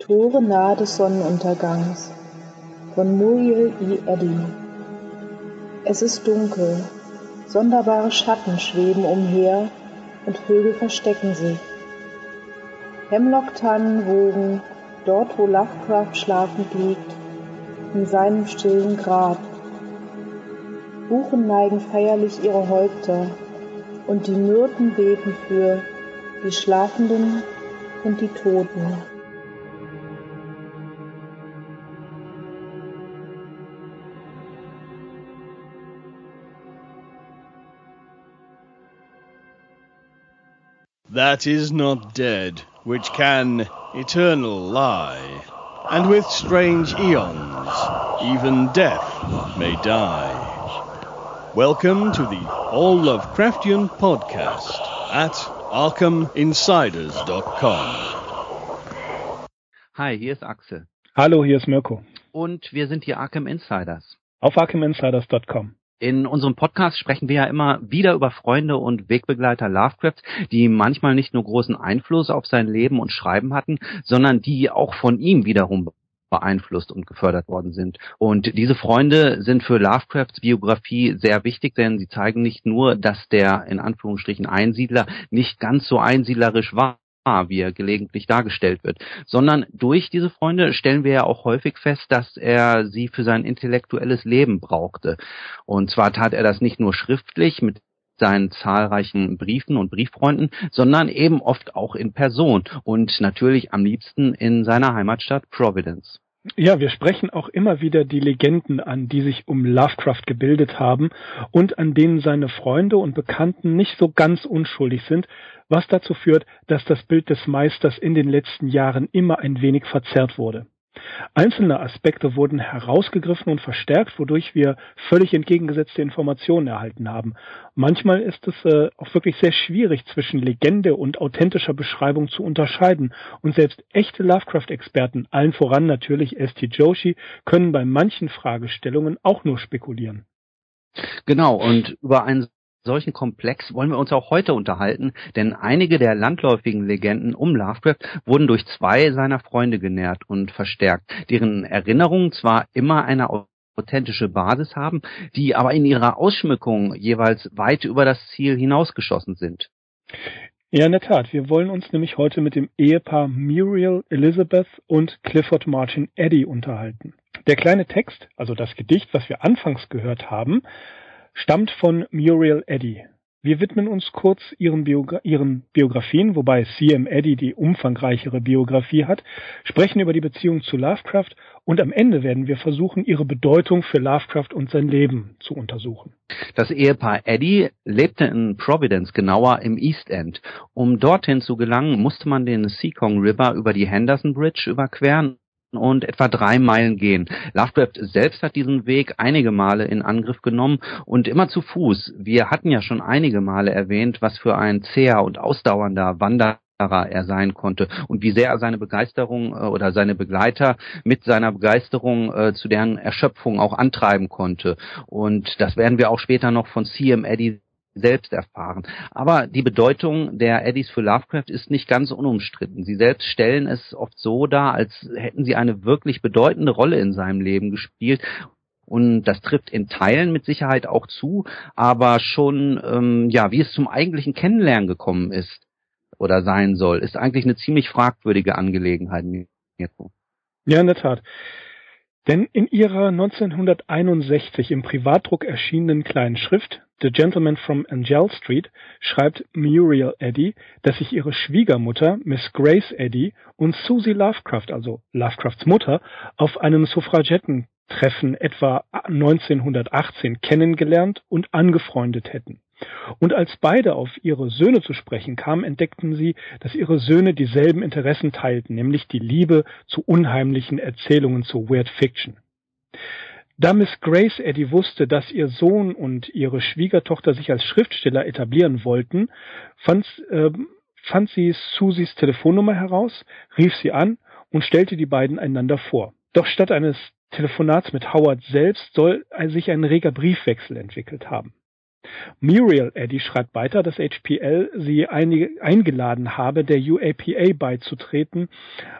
Tore nahe des Sonnenuntergangs von Muriel E. Eddy Es ist dunkel, sonderbare Schatten schweben umher und Vögel verstecken sich. Hemlocktannen wogen dort, wo Lovecraft schlafend liegt, in seinem stillen Grab. Buchen neigen feierlich ihre Häupter und die Myrten beten für die Schlafenden und die Toten. That is not dead, which can eternal lie, and with strange eons even death may die. Welcome to the All Lovecraftian podcast at ArkhamInsiders.com. Hi, hier ist Axel. Hallo, hier ist Mirko. Und wir sind die Arkham Insiders. Auf ArkhamInsiders.com. In unserem Podcast sprechen wir ja immer wieder über Freunde und Wegbegleiter Lovecrafts, die manchmal nicht nur großen Einfluss auf sein Leben und Schreiben hatten, sondern die auch von ihm wiederum beeinflusst und gefördert worden sind. Und diese Freunde sind für Lovecrafts Biografie sehr wichtig, denn sie zeigen nicht nur, dass der in Anführungsstrichen Einsiedler nicht ganz so einsiedlerisch war, wie er gelegentlich dargestellt wird, sondern durch diese Freunde stellen wir ja auch häufig fest, dass er sie für sein intellektuelles Leben brauchte. Und zwar tat er das nicht nur schriftlich mit seinen zahlreichen Briefen und Brieffreunden, sondern eben oft auch in Person und natürlich am liebsten in seiner Heimatstadt Providence. Ja, wir sprechen auch immer wieder die Legenden an, die sich um Lovecraft gebildet haben und an denen seine Freunde und Bekannten nicht so ganz unschuldig sind, was dazu führt, dass das Bild des Meisters in den letzten Jahren immer ein wenig verzerrt wurde. Einzelne Aspekte wurden herausgegriffen und verstärkt, wodurch wir völlig entgegengesetzte Informationen erhalten haben. Manchmal ist es äh, auch wirklich sehr schwierig zwischen Legende und authentischer Beschreibung zu unterscheiden und selbst echte Lovecraft-Experten, allen voran natürlich S.T. Joshi, können bei manchen Fragestellungen auch nur spekulieren. Genau, und über einen solchen Komplex wollen wir uns auch heute unterhalten, denn einige der landläufigen Legenden um Lovecraft wurden durch zwei seiner Freunde genährt und verstärkt, deren Erinnerungen zwar immer eine authentische Basis haben, die aber in ihrer Ausschmückung jeweils weit über das Ziel hinausgeschossen sind. Ja, in der Tat. Wir wollen uns nämlich heute mit dem Ehepaar Muriel Elizabeth und Clifford Martin Eddy unterhalten. Der kleine Text, also das Gedicht, was wir anfangs gehört haben, stammt von Muriel Eddy. Wir widmen uns kurz ihren, Biogra ihren Biografien, wobei C.M. Eddy die umfangreichere Biografie hat, sprechen über die Beziehung zu Lovecraft und am Ende werden wir versuchen, ihre Bedeutung für Lovecraft und sein Leben zu untersuchen. Das Ehepaar Eddy lebte in Providence, genauer im East End. Um dorthin zu gelangen, musste man den Seacong River über die Henderson Bridge überqueren und etwa drei Meilen gehen. Lovecraft selbst hat diesen Weg einige Male in Angriff genommen und immer zu Fuß. Wir hatten ja schon einige Male erwähnt, was für ein zäher und ausdauernder Wanderer er sein konnte und wie sehr er seine Begeisterung äh, oder seine Begleiter mit seiner Begeisterung äh, zu deren Erschöpfung auch antreiben konnte. Und das werden wir auch später noch von C.M. Eddy selbst erfahren. Aber die Bedeutung der Eddies für Lovecraft ist nicht ganz unumstritten. Sie selbst stellen es oft so dar, als hätten sie eine wirklich bedeutende Rolle in seinem Leben gespielt. Und das trifft in Teilen mit Sicherheit auch zu, aber schon, ähm, ja, wie es zum eigentlichen Kennenlernen gekommen ist oder sein soll, ist eigentlich eine ziemlich fragwürdige Angelegenheit. Ja, in der Tat. Denn in ihrer 1961 im Privatdruck erschienenen kleinen Schrift The Gentleman from Angell Street schreibt Muriel Eddy, dass sich ihre Schwiegermutter Miss Grace Eddy und Susie Lovecraft, also Lovecrafts Mutter, auf einem Suffragettentreffen etwa 1918 kennengelernt und angefreundet hätten. Und als beide auf ihre Söhne zu sprechen kamen, entdeckten sie, dass ihre Söhne dieselben Interessen teilten, nämlich die Liebe zu unheimlichen Erzählungen, zu Weird Fiction. Da Miss Grace Eddy wusste, dass ihr Sohn und ihre Schwiegertochter sich als Schriftsteller etablieren wollten, fand, äh, fand sie Susies Telefonnummer heraus, rief sie an und stellte die beiden einander vor. Doch statt eines Telefonats mit Howard selbst soll sich ein reger Briefwechsel entwickelt haben. Muriel Eddy schreibt weiter, dass HPL sie einige, eingeladen habe, der UAPA beizutreten.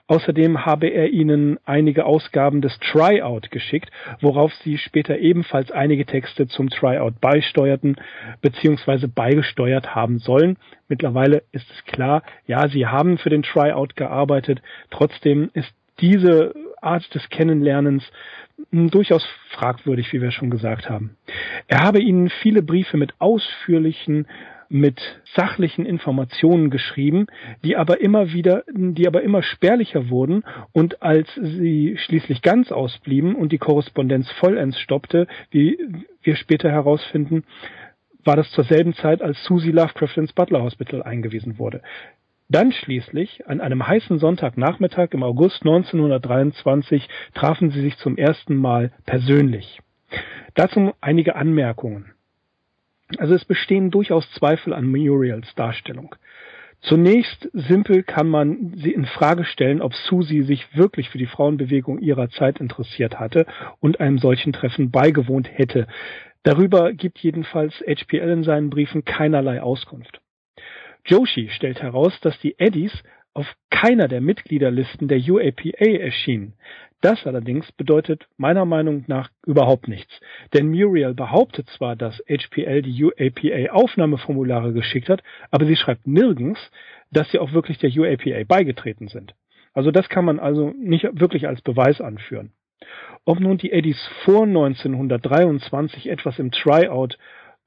Außerdem habe er ihnen einige Ausgaben des Tryout geschickt, worauf sie später ebenfalls einige Texte zum Tryout beisteuerten bzw. beigesteuert haben sollen. Mittlerweile ist es klar, ja, sie haben für den Tryout gearbeitet. Trotzdem ist diese Art des Kennenlernens hm, durchaus fragwürdig, wie wir schon gesagt haben. Er habe ihnen viele Briefe mit ausführlichen mit sachlichen Informationen geschrieben, die aber immer wieder, die aber immer spärlicher wurden und als sie schließlich ganz ausblieben und die Korrespondenz vollends stoppte, wie wir später herausfinden, war das zur selben Zeit, als Susie Lovecraft ins Butler Hospital eingewiesen wurde. Dann schließlich, an einem heißen Sonntagnachmittag im August 1923, trafen sie sich zum ersten Mal persönlich. Dazu einige Anmerkungen. Also es bestehen durchaus Zweifel an Muriels Darstellung. Zunächst simpel kann man sie in Frage stellen, ob Susie sich wirklich für die Frauenbewegung ihrer Zeit interessiert hatte und einem solchen Treffen beigewohnt hätte. Darüber gibt jedenfalls HPL in seinen Briefen keinerlei Auskunft. Joshi stellt heraus, dass die Eddies auf keiner der Mitgliederlisten der UAPA erschienen. Das allerdings bedeutet meiner Meinung nach überhaupt nichts. Denn Muriel behauptet zwar, dass HPL die UAPA Aufnahmeformulare geschickt hat, aber sie schreibt nirgends, dass sie auch wirklich der UAPA beigetreten sind. Also das kann man also nicht wirklich als Beweis anführen. Ob nun die Eddies vor 1923 etwas im Tryout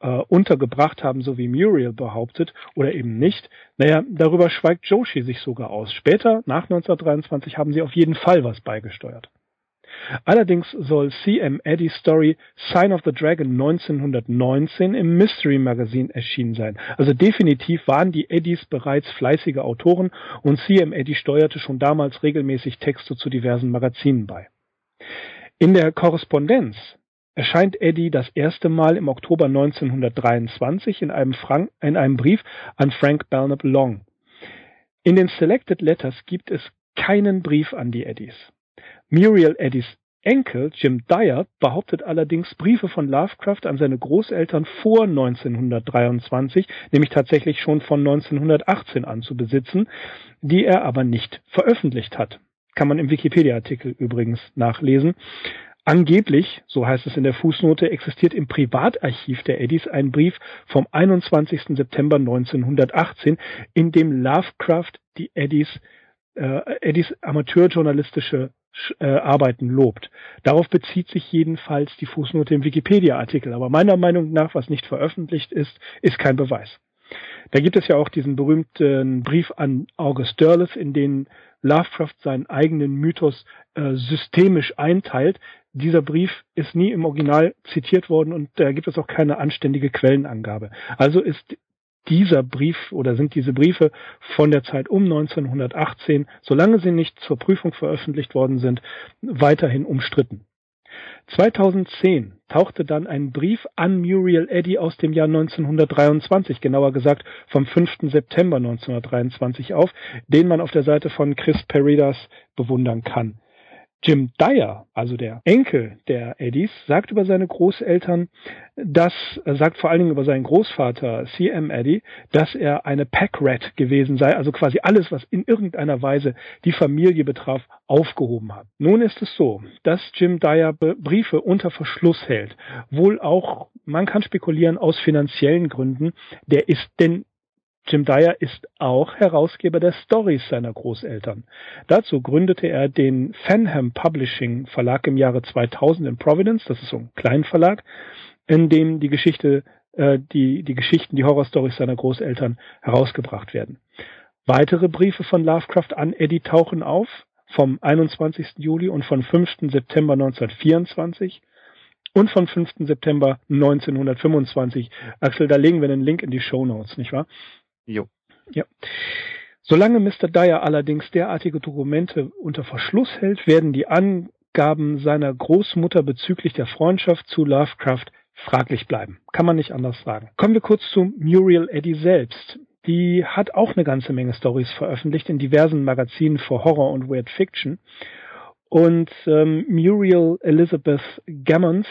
äh, untergebracht haben, so wie Muriel behauptet, oder eben nicht. Naja, darüber schweigt Joshi sich sogar aus. Später, nach 1923, haben sie auf jeden Fall was beigesteuert. Allerdings soll C.M. Eddy's Story Sign of the Dragon 1919 im Mystery Magazine erschienen sein. Also definitiv waren die Eddies bereits fleißige Autoren und C.M. Eddy steuerte schon damals regelmäßig Texte zu diversen Magazinen bei. In der Korrespondenz erscheint Eddy das erste Mal im Oktober 1923 in einem, Frank in einem Brief an Frank Belknap Long. In den Selected Letters gibt es keinen Brief an die Eddies. Muriel Eddys Enkel Jim Dyer behauptet allerdings Briefe von Lovecraft an seine Großeltern vor 1923, nämlich tatsächlich schon von 1918 an zu besitzen, die er aber nicht veröffentlicht hat. Kann man im Wikipedia-Artikel übrigens nachlesen. Angeblich, so heißt es in der Fußnote, existiert im Privatarchiv der Eddies ein Brief vom 21. September 1918, in dem Lovecraft die Eddies, äh, Eddies amateurjournalistische äh, Arbeiten lobt. Darauf bezieht sich jedenfalls die Fußnote im Wikipedia-Artikel. Aber meiner Meinung nach, was nicht veröffentlicht ist, ist kein Beweis. Da gibt es ja auch diesen berühmten Brief an August Derleth, in dem Lovecraft seinen eigenen Mythos äh, systemisch einteilt, dieser Brief ist nie im Original zitiert worden und da gibt es auch keine anständige Quellenangabe. Also ist dieser Brief oder sind diese Briefe von der Zeit um 1918, solange sie nicht zur Prüfung veröffentlicht worden sind, weiterhin umstritten. 2010 tauchte dann ein Brief an Muriel Eddy aus dem Jahr 1923, genauer gesagt vom 5. September 1923 auf, den man auf der Seite von Chris Peridas bewundern kann. Jim Dyer, also der Enkel der Eddies, sagt über seine Großeltern, dass, sagt vor allen Dingen über seinen Großvater C.M. Eddy, dass er eine Packrat gewesen sei, also quasi alles, was in irgendeiner Weise die Familie betraf, aufgehoben hat. Nun ist es so, dass Jim Dyer Briefe unter Verschluss hält, wohl auch, man kann spekulieren, aus finanziellen Gründen. Der ist denn Jim Dyer ist auch Herausgeber der Stories seiner Großeltern. Dazu gründete er den Fenham Publishing Verlag im Jahre 2000 in Providence, das ist so ein Kleinverlag, in dem die Geschichte, äh, die, die Geschichten, die Horrorstories seiner Großeltern herausgebracht werden. Weitere Briefe von Lovecraft an Eddie tauchen auf, vom 21. Juli und von 5. September 1924 und von 5. September 1925. Axel, da legen wir einen Link in die Show Notes, nicht wahr? Jo. Ja. Solange Mr. Dyer allerdings derartige Dokumente unter Verschluss hält, werden die Angaben seiner Großmutter bezüglich der Freundschaft zu Lovecraft fraglich bleiben. Kann man nicht anders sagen. Kommen wir kurz zu Muriel Eddy selbst. Die hat auch eine ganze Menge Stories veröffentlicht in diversen Magazinen für Horror und Weird Fiction. Und ähm, Muriel Elizabeth Gammons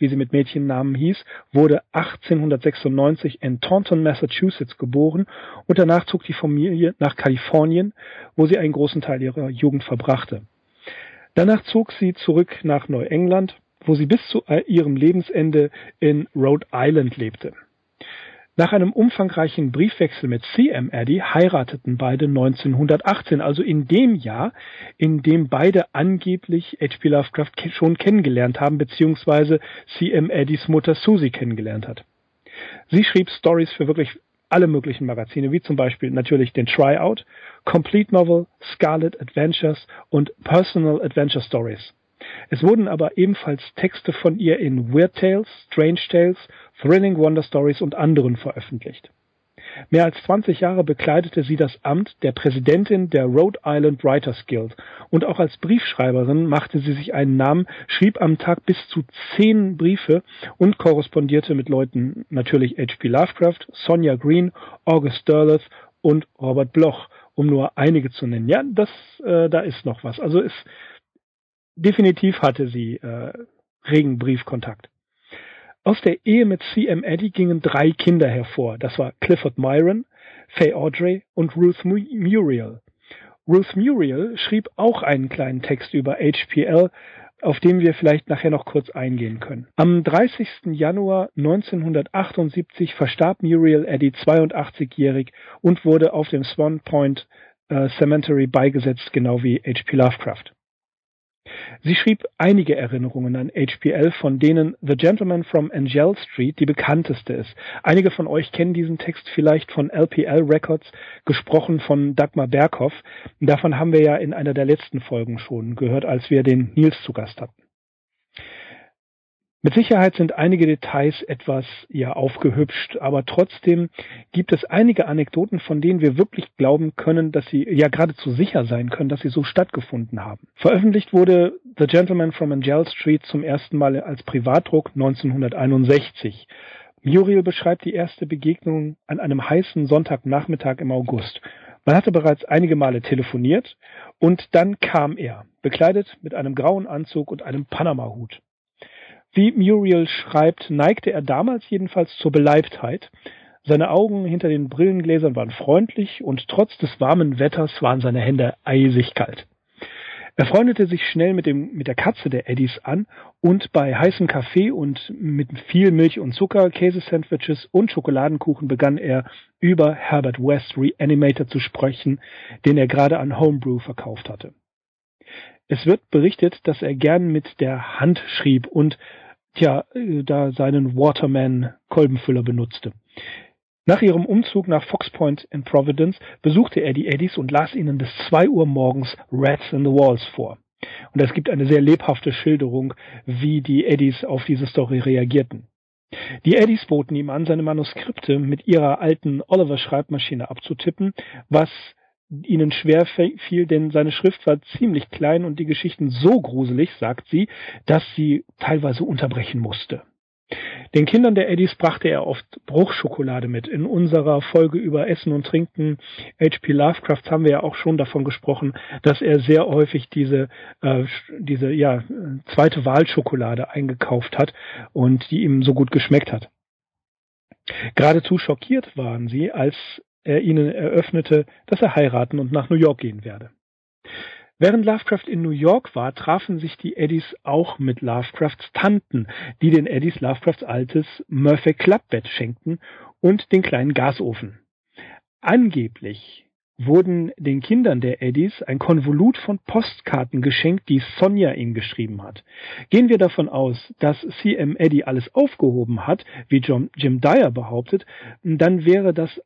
wie sie mit Mädchennamen hieß, wurde 1896 in Taunton, Massachusetts geboren und danach zog die Familie nach Kalifornien, wo sie einen großen Teil ihrer Jugend verbrachte. Danach zog sie zurück nach Neuengland, wo sie bis zu ihrem Lebensende in Rhode Island lebte. Nach einem umfangreichen Briefwechsel mit C.M. Eddy heirateten beide 1918, also in dem Jahr, in dem beide angeblich H.P. Lovecraft schon kennengelernt haben, beziehungsweise C.M. Eddys Mutter Susie kennengelernt hat. Sie schrieb Stories für wirklich alle möglichen Magazine, wie zum Beispiel natürlich den Tryout, Complete Novel, Scarlet Adventures und Personal Adventure Stories. Es wurden aber ebenfalls Texte von ihr in Weird Tales, Strange Tales, Thrilling Wonder Stories und anderen veröffentlicht. Mehr als 20 Jahre bekleidete sie das Amt der Präsidentin der Rhode Island Writers Guild und auch als Briefschreiberin machte sie sich einen Namen, schrieb am Tag bis zu zehn Briefe und korrespondierte mit Leuten natürlich H.P. Lovecraft, Sonja Green, August Derleth und Robert Bloch, um nur einige zu nennen. Ja, das, äh, da ist noch was. Also es definitiv hatte sie äh, regen Briefkontakt. Aus der Ehe mit C.M. Eddy gingen drei Kinder hervor. Das war Clifford Myron, Faye Audrey und Ruth Muriel. Ruth Muriel schrieb auch einen kleinen Text über HPL, auf den wir vielleicht nachher noch kurz eingehen können. Am 30. Januar 1978 verstarb Muriel Eddy 82-jährig und wurde auf dem Swan Point äh, Cemetery beigesetzt, genau wie H.P. Lovecraft. Sie schrieb einige Erinnerungen an HPL, von denen The Gentleman from Angel Street die bekannteste ist. Einige von euch kennen diesen Text vielleicht von LPL Records, gesprochen von Dagmar Berghoff. Davon haben wir ja in einer der letzten Folgen schon gehört, als wir den Nils zu Gast hatten. Mit Sicherheit sind einige Details etwas ja aufgehübscht, aber trotzdem gibt es einige Anekdoten, von denen wir wirklich glauben können, dass sie ja geradezu sicher sein können, dass sie so stattgefunden haben. Veröffentlicht wurde The Gentleman from Angel Street zum ersten Mal als Privatdruck 1961. Muriel beschreibt die erste Begegnung an einem heißen Sonntagnachmittag im August. Man hatte bereits einige Male telefoniert und dann kam er, bekleidet mit einem grauen Anzug und einem Panama-Hut. Wie Muriel schreibt, neigte er damals jedenfalls zur Beleibtheit. Seine Augen hinter den Brillengläsern waren freundlich und trotz des warmen Wetters waren seine Hände eisig kalt. Er freundete sich schnell mit, dem, mit der Katze der Eddies an und bei heißem Kaffee und mit viel Milch und Zucker, Käsesandwiches und Schokoladenkuchen begann er über Herbert West Reanimator zu sprechen, den er gerade an Homebrew verkauft hatte. Es wird berichtet, dass er gern mit der Hand schrieb und tja, äh, da seinen Waterman Kolbenfüller benutzte. Nach ihrem Umzug nach Fox Point in Providence besuchte er die Eddies und las ihnen bis zwei Uhr morgens Rats in the Walls vor. Und es gibt eine sehr lebhafte Schilderung, wie die Eddies auf diese Story reagierten. Die Eddies boten ihm an, seine Manuskripte mit ihrer alten Oliver-Schreibmaschine abzutippen, was ihnen schwer fiel, denn seine Schrift war ziemlich klein und die Geschichten so gruselig, sagt sie, dass sie teilweise unterbrechen musste. Den Kindern der Eddies brachte er oft Bruchschokolade mit. In unserer Folge über Essen und Trinken H.P. Lovecraft haben wir ja auch schon davon gesprochen, dass er sehr häufig diese, äh, diese ja, zweite Wahlschokolade eingekauft hat und die ihm so gut geschmeckt hat. Geradezu schockiert waren sie, als er ihnen eröffnete, dass er heiraten und nach New York gehen werde. Während Lovecraft in New York war, trafen sich die Eddies auch mit Lovecrafts Tanten, die den Eddies Lovecrafts altes Murphy Clubbett schenkten und den kleinen Gasofen. Angeblich wurden den Kindern der Eddies ein Konvolut von Postkarten geschenkt, die Sonja ihm geschrieben hat. Gehen wir davon aus, dass C.M. Eddy alles aufgehoben hat, wie John, Jim Dyer behauptet, dann wäre das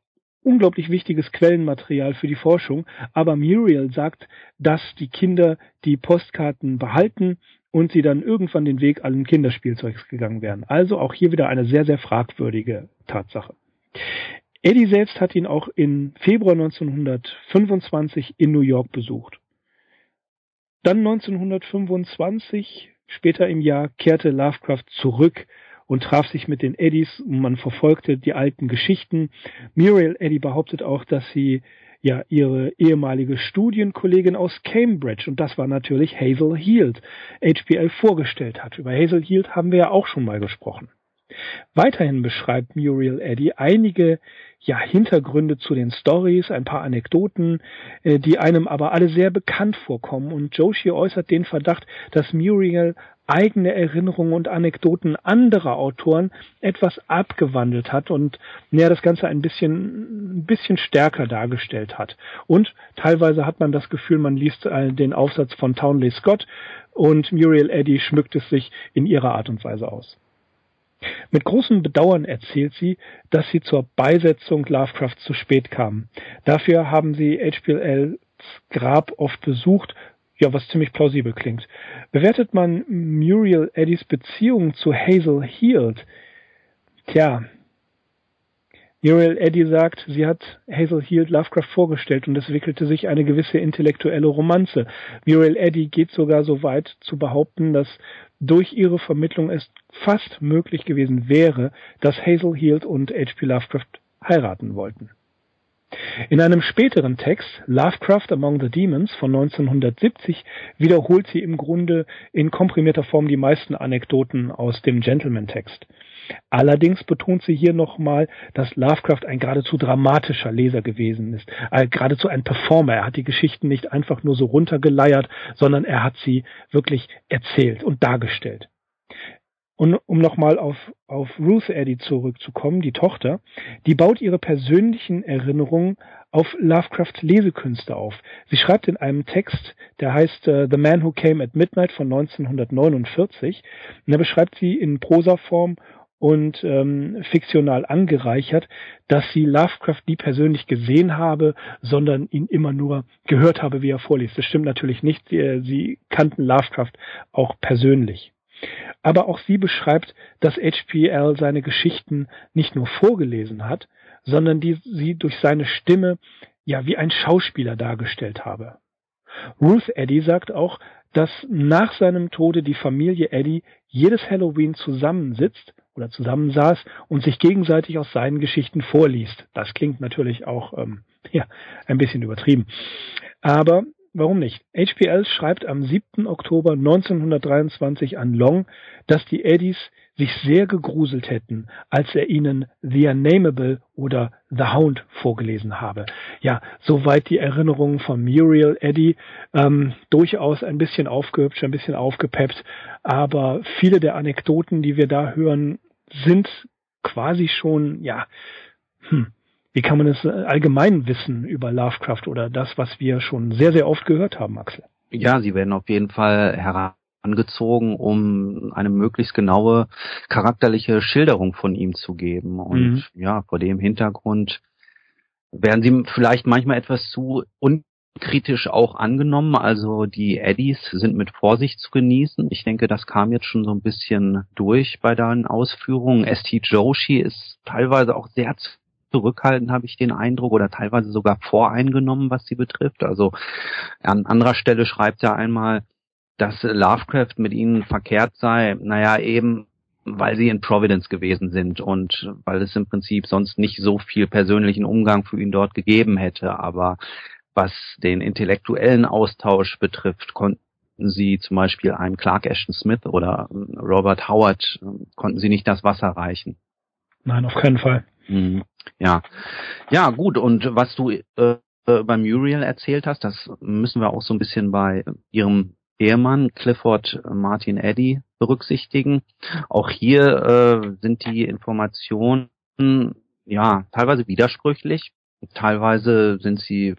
unglaublich wichtiges Quellenmaterial für die Forschung, aber Muriel sagt, dass die Kinder die Postkarten behalten und sie dann irgendwann den Weg allen Kinderspielzeugs gegangen wären. Also auch hier wieder eine sehr, sehr fragwürdige Tatsache. Eddie selbst hat ihn auch im Februar 1925 in New York besucht. Dann 1925, später im Jahr, kehrte Lovecraft zurück und traf sich mit den Eddies und man verfolgte die alten Geschichten. Muriel Eddy behauptet auch, dass sie ja ihre ehemalige Studienkollegin aus Cambridge und das war natürlich Hazel Heald, HBL vorgestellt hat. Über Hazel Heald haben wir ja auch schon mal gesprochen. Weiterhin beschreibt Muriel Eddy einige ja, Hintergründe zu den Stories, ein paar Anekdoten, äh, die einem aber alle sehr bekannt vorkommen. Und Joshi äußert den Verdacht, dass Muriel eigene Erinnerungen und Anekdoten anderer Autoren etwas abgewandelt hat und ja, das Ganze ein bisschen, ein bisschen stärker dargestellt hat. Und teilweise hat man das Gefühl, man liest äh, den Aufsatz von Townley Scott und Muriel Eddy schmückt es sich in ihrer Art und Weise aus. Mit großem Bedauern erzählt sie, dass sie zur Beisetzung Lovecraft zu spät kam. Dafür haben sie HPLs Grab oft besucht, ja, was ziemlich plausibel klingt. Bewertet man Muriel Eddys Beziehung zu Hazel Heald, tja, Muriel Eddy sagt, sie hat Hazel Heald Lovecraft vorgestellt und es wickelte sich eine gewisse intellektuelle Romanze. Muriel Eddy geht sogar so weit zu behaupten, dass durch ihre Vermittlung es fast möglich gewesen wäre, dass Hazel Heald und H.P. Lovecraft heiraten wollten. In einem späteren Text, Lovecraft Among the Demons von 1970, wiederholt sie im Grunde in komprimierter Form die meisten Anekdoten aus dem Gentleman-Text. Allerdings betont sie hier nochmal, dass Lovecraft ein geradezu dramatischer Leser gewesen ist, äh, geradezu ein Performer. Er hat die Geschichten nicht einfach nur so runtergeleiert, sondern er hat sie wirklich erzählt und dargestellt. Und um nochmal auf, auf Ruth Eddy zurückzukommen, die Tochter, die baut ihre persönlichen Erinnerungen auf Lovecraft Lesekünste auf. Sie schreibt in einem Text, der heißt uh, The Man Who Came at Midnight von 1949, und da beschreibt sie in Prosaform und ähm, fiktional angereichert, dass sie Lovecraft nie persönlich gesehen habe, sondern ihn immer nur gehört habe, wie er vorliest. Das stimmt natürlich nicht. Sie, äh, sie kannten Lovecraft auch persönlich. Aber auch sie beschreibt, dass HPL seine Geschichten nicht nur vorgelesen hat, sondern die sie durch seine Stimme ja wie ein Schauspieler dargestellt habe. Ruth Eddy sagt auch, dass nach seinem Tode die Familie Eddy jedes Halloween zusammensitzt oder zusammensaß und sich gegenseitig aus seinen Geschichten vorliest. Das klingt natürlich auch ähm, ja, ein bisschen übertrieben. Aber warum nicht? HPL schreibt am 7. Oktober 1923 an Long, dass die Eddies sich sehr gegruselt hätten, als er ihnen The Unnameable oder The Hound vorgelesen habe. Ja, soweit die Erinnerungen von Muriel Eddy, ähm, durchaus ein bisschen aufgehübscht, ein bisschen aufgepeppt, aber viele der Anekdoten, die wir da hören, sind quasi schon, ja, hm, wie kann man es äh, allgemein wissen über Lovecraft oder das, was wir schon sehr, sehr oft gehört haben, Axel? Ja, sie werden auf jeden Fall herangezogen, um eine möglichst genaue charakterliche Schilderung von ihm zu geben. Und mhm. ja, vor dem Hintergrund werden sie vielleicht manchmal etwas zu unkritisch auch angenommen. Also die Eddies sind mit Vorsicht zu genießen. Ich denke, das kam jetzt schon so ein bisschen durch bei deinen Ausführungen. S.T. Joshi ist teilweise auch sehr zurückhaltend, habe ich den Eindruck, oder teilweise sogar voreingenommen, was sie betrifft. Also an anderer Stelle schreibt er einmal, dass Lovecraft mit ihnen verkehrt sei, naja, eben weil sie in Providence gewesen sind und weil es im Prinzip sonst nicht so viel persönlichen Umgang für ihn dort gegeben hätte. Aber was den intellektuellen Austausch betrifft, konnten sie zum Beispiel einem Clark Ashton Smith oder Robert Howard, konnten sie nicht das Wasser reichen. Nein, auf keinen Fall. Mhm. Ja, ja, gut. Und was du äh, bei Muriel erzählt hast, das müssen wir auch so ein bisschen bei ihrem Ehemann Clifford Martin Eddy berücksichtigen. Auch hier äh, sind die Informationen ja teilweise widersprüchlich. Teilweise sind sie äh,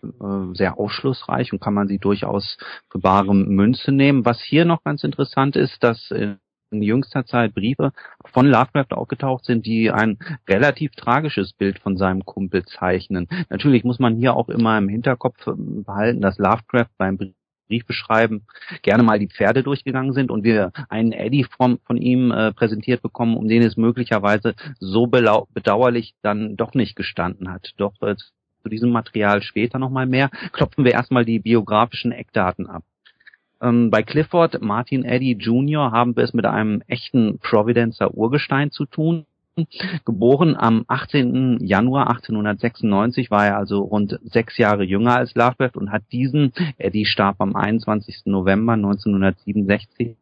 sehr aufschlussreich und kann man sie durchaus für bare Münze nehmen. Was hier noch ganz interessant ist, dass in in jüngster Zeit Briefe von Lovecraft aufgetaucht sind, die ein relativ tragisches Bild von seinem Kumpel zeichnen. Natürlich muss man hier auch immer im Hinterkopf behalten, dass Lovecraft beim Briefbeschreiben gerne mal die Pferde durchgegangen sind und wir einen Eddie von, von ihm äh, präsentiert bekommen, um den es möglicherweise so bedauerlich dann doch nicht gestanden hat. Doch äh, zu diesem Material später nochmal mehr. Klopfen wir erstmal die biografischen Eckdaten ab. Ähm, bei Clifford Martin Eddy Jr. haben wir es mit einem echten Providencer Urgestein zu tun. Geboren am 18. Januar 1896 war er also rund sechs Jahre jünger als Lovecraft und hat diesen, Eddie starb am 21. November 1967,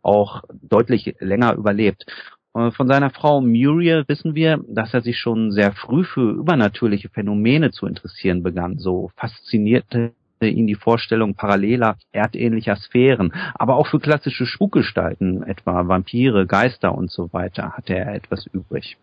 auch deutlich länger überlebt. Äh, von seiner Frau Muriel wissen wir, dass er sich schon sehr früh für übernatürliche Phänomene zu interessieren begann. So faszinierte ihn die Vorstellung paralleler, erdähnlicher Sphären, aber auch für klassische Spukgestalten, etwa Vampire, Geister und so weiter, hatte er etwas übrig.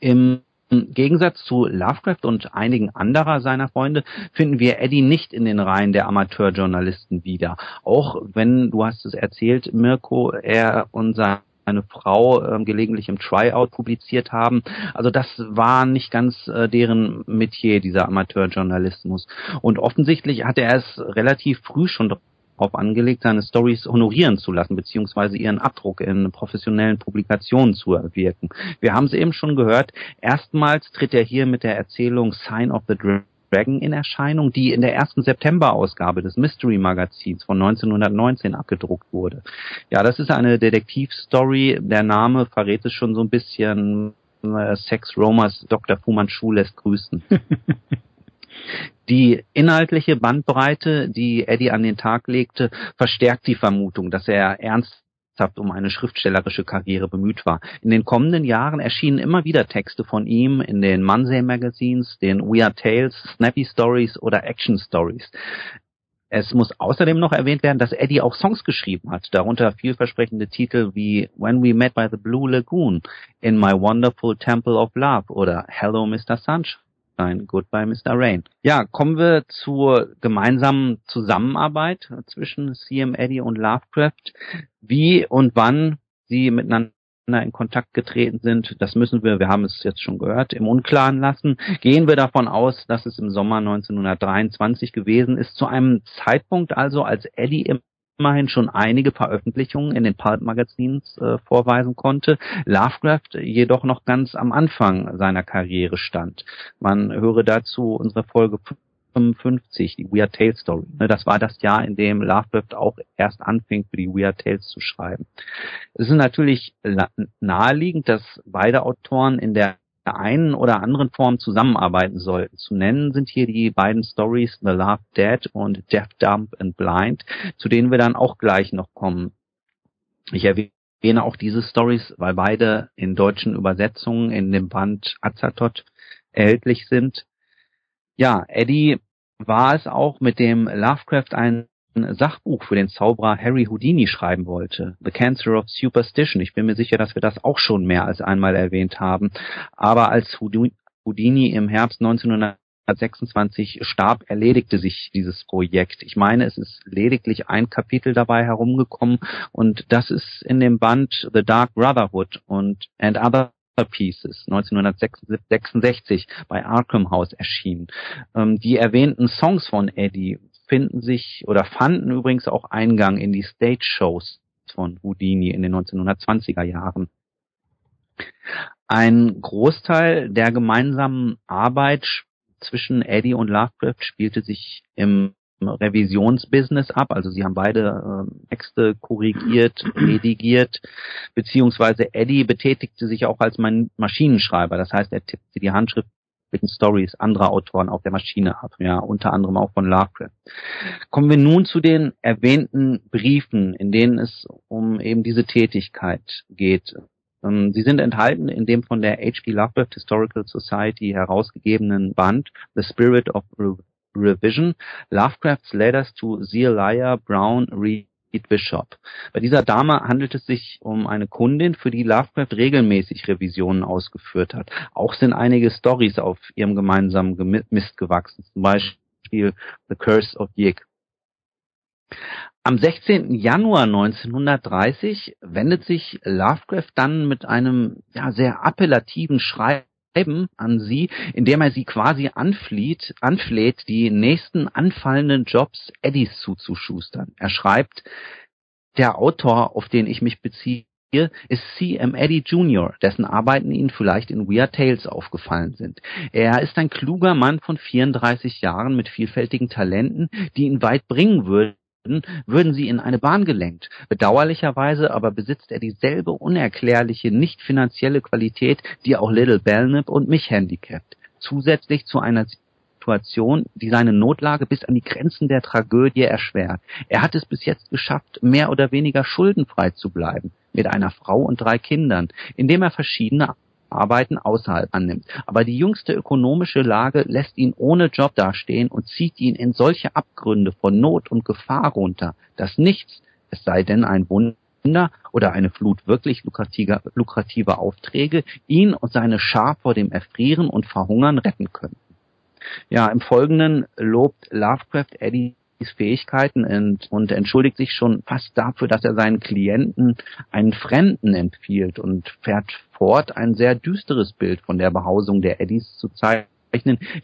Im Gegensatz zu Lovecraft und einigen anderer seiner Freunde finden wir Eddie nicht in den Reihen der Amateurjournalisten wieder. Auch wenn, du hast es erzählt, Mirko, er unser eine Frau äh, gelegentlich im Tryout publiziert haben. Also das war nicht ganz äh, deren Metier, dieser Amateurjournalismus. Und offensichtlich hat er es relativ früh schon darauf angelegt, seine Stories honorieren zu lassen, beziehungsweise ihren Abdruck in professionellen Publikationen zu erwirken. Wir haben es eben schon gehört, erstmals tritt er hier mit der Erzählung Sign of the Dragon Dragon in Erscheinung, die in der ersten September-Ausgabe des Mystery Magazins von 1919 abgedruckt wurde. Ja, das ist eine Detektivstory. Der Name verrät es schon so ein bisschen. Äh, Sex Romers Dr. Fu Manchu lässt grüßen. Die inhaltliche Bandbreite, die Eddie an den Tag legte, verstärkt die Vermutung, dass er ernst ernsthaft um eine schriftstellerische Karriere bemüht war. In den kommenden Jahren erschienen immer wieder Texte von ihm in den Munsey Magazines, den Weird Tales, Snappy Stories oder Action Stories. Es muss außerdem noch erwähnt werden, dass Eddie auch Songs geschrieben hat, darunter vielversprechende Titel wie When We Met by the Blue Lagoon, In My Wonderful Temple of Love oder Hello Mr. Sunshine. Nein, Goodbye Mr. Rain. Ja, kommen wir zur gemeinsamen Zusammenarbeit zwischen CM Eddy und Lovecraft. Wie und wann sie miteinander in Kontakt getreten sind, das müssen wir, wir haben es jetzt schon gehört, im Unklaren lassen. Gehen wir davon aus, dass es im Sommer 1923 gewesen ist, zu einem Zeitpunkt also, als Eddie im immerhin schon einige Veröffentlichungen in den Pulp-Magazins äh, vorweisen konnte, Lovecraft jedoch noch ganz am Anfang seiner Karriere stand. Man höre dazu unsere Folge 55, die Weird Tales Story. Ne, das war das Jahr, in dem Lovecraft auch erst anfing, für die Weird Tales zu schreiben. Es ist natürlich naheliegend, dass beide Autoren in der einen oder anderen Form zusammenarbeiten sollten. Zu nennen sind hier die beiden Stories The Love Dead und Death Dump and Blind, zu denen wir dann auch gleich noch kommen. Ich erwähne auch diese Stories, weil beide in deutschen Übersetzungen in dem Band Azathoth erhältlich sind. Ja, Eddie war es auch, mit dem Lovecraft ein Sachbuch für den Zauberer Harry Houdini schreiben wollte. The Cancer of Superstition. Ich bin mir sicher, dass wir das auch schon mehr als einmal erwähnt haben. Aber als Houdini im Herbst 1926 starb, erledigte sich dieses Projekt. Ich meine, es ist lediglich ein Kapitel dabei herumgekommen und das ist in dem Band The Dark Brotherhood und and Other Pieces 1966 bei Arkham House erschienen. Ähm, die erwähnten Songs von Eddie finden sich oder fanden übrigens auch Eingang in die Stage-Shows von Houdini in den 1920er Jahren. Ein Großteil der gemeinsamen Arbeit zwischen Eddie und Lovecraft spielte sich im Revisionsbusiness ab. Also sie haben beide äh, Texte korrigiert, redigiert, beziehungsweise Eddie betätigte sich auch als Maschinenschreiber. Das heißt, er tippte die Handschrift mit den Stories anderer Autoren auf der Maschine ab, ja, unter anderem auch von Lovecraft. Kommen wir nun zu den erwähnten Briefen, in denen es um eben diese Tätigkeit geht. Ähm, sie sind enthalten in dem von der H.P. Lovecraft Historical Society herausgegebenen Band The Spirit of Revision, Lovecraft's Letters to Zelia Brown Reed Bishop. Bei dieser Dame handelt es sich um eine Kundin, für die Lovecraft regelmäßig Revisionen ausgeführt hat. Auch sind einige Stories auf ihrem gemeinsamen Mist gewachsen, zum Beispiel The Curse of Yig. Am 16. Januar 1930 wendet sich Lovecraft dann mit einem ja, sehr appellativen Schreiben an sie, indem er sie quasi anfleht, anfleht, die nächsten anfallenden Jobs Eddies zuzuschustern. Er schreibt, der Autor, auf den ich mich beziehe, ist C.M. Eddy Jr., dessen Arbeiten Ihnen vielleicht in Weird Tales aufgefallen sind. Er ist ein kluger Mann von 34 Jahren mit vielfältigen Talenten, die ihn weit bringen würden, würden sie in eine Bahn gelenkt. Bedauerlicherweise aber besitzt er dieselbe unerklärliche, nicht finanzielle Qualität, die auch Little Belknap und mich handicapt. Zusätzlich zu einer Situation, die seine Notlage bis an die Grenzen der Tragödie erschwert. Er hat es bis jetzt geschafft, mehr oder weniger schuldenfrei zu bleiben, mit einer Frau und drei Kindern, indem er verschiedene Arbeiten außerhalb annimmt. Aber die jüngste ökonomische Lage lässt ihn ohne Job dastehen und zieht ihn in solche Abgründe von Not und Gefahr runter, dass nichts, es sei denn ein Wunder oder eine Flut wirklich lukrativer, lukrative Aufträge, ihn und seine Schar vor dem Erfrieren und Verhungern retten können. Ja, im Folgenden lobt Lovecraft Eddie Fähigkeiten und, und entschuldigt sich schon fast dafür, dass er seinen Klienten einen Fremden empfiehlt und fährt fort, ein sehr düsteres Bild von der Behausung der Eddies zu zeigen